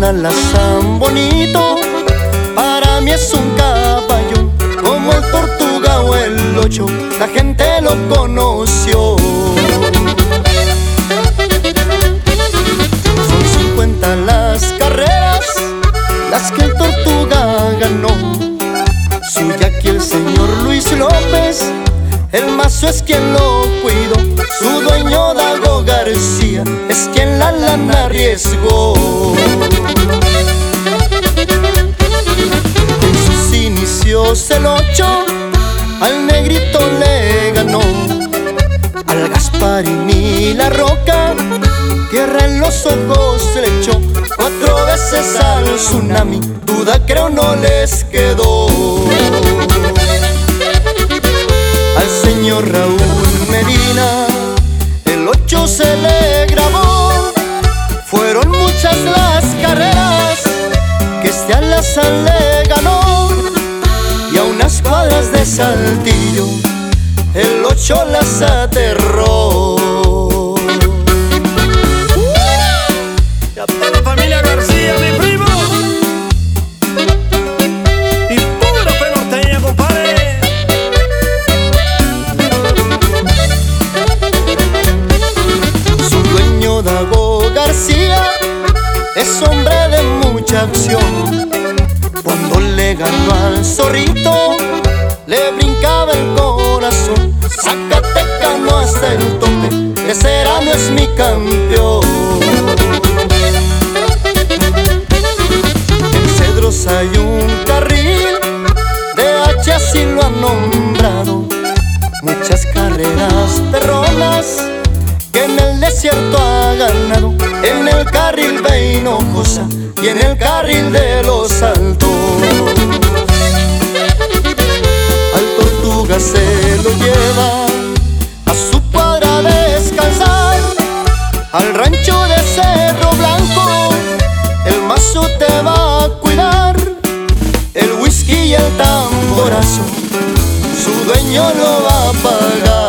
la san bonito. Para mí es un caballo Como el tortuga o el ocho. La gente lo conoció. Son 50 las carreras Las que el tortuga ganó. Suya aquí el señor Luis López El mazo es quien lo cuidó. Su dueño Dago García Es quien la lana arriesgó. El ocho, al negrito le ganó. Al Gasparini la roca, tierra en los ojos le echó. Cuatro veces al tsunami, duda creo no les quedó. Al señor Raúl Medina, el ocho se le de Saltillo, el ocho las aterró. Ya toda la familia García, mi primo. Y pura penorteña, compadre. Su dueño Dago García es hombre de mucha acción. Cuando le ganó al zorrito le brincaba el corazón. Zacatecano hasta el tope, ese no es mi campeón. En Cedros hay un carril, de H así lo han nombrado. Muchas carreras perronas que en el desierto ha ganado. En el carril de Hinojosa y en el carril de los altos. Al rancho de Cerro Blanco, el mazo te va a cuidar, el whisky y el tamborazo, su dueño lo va a pagar.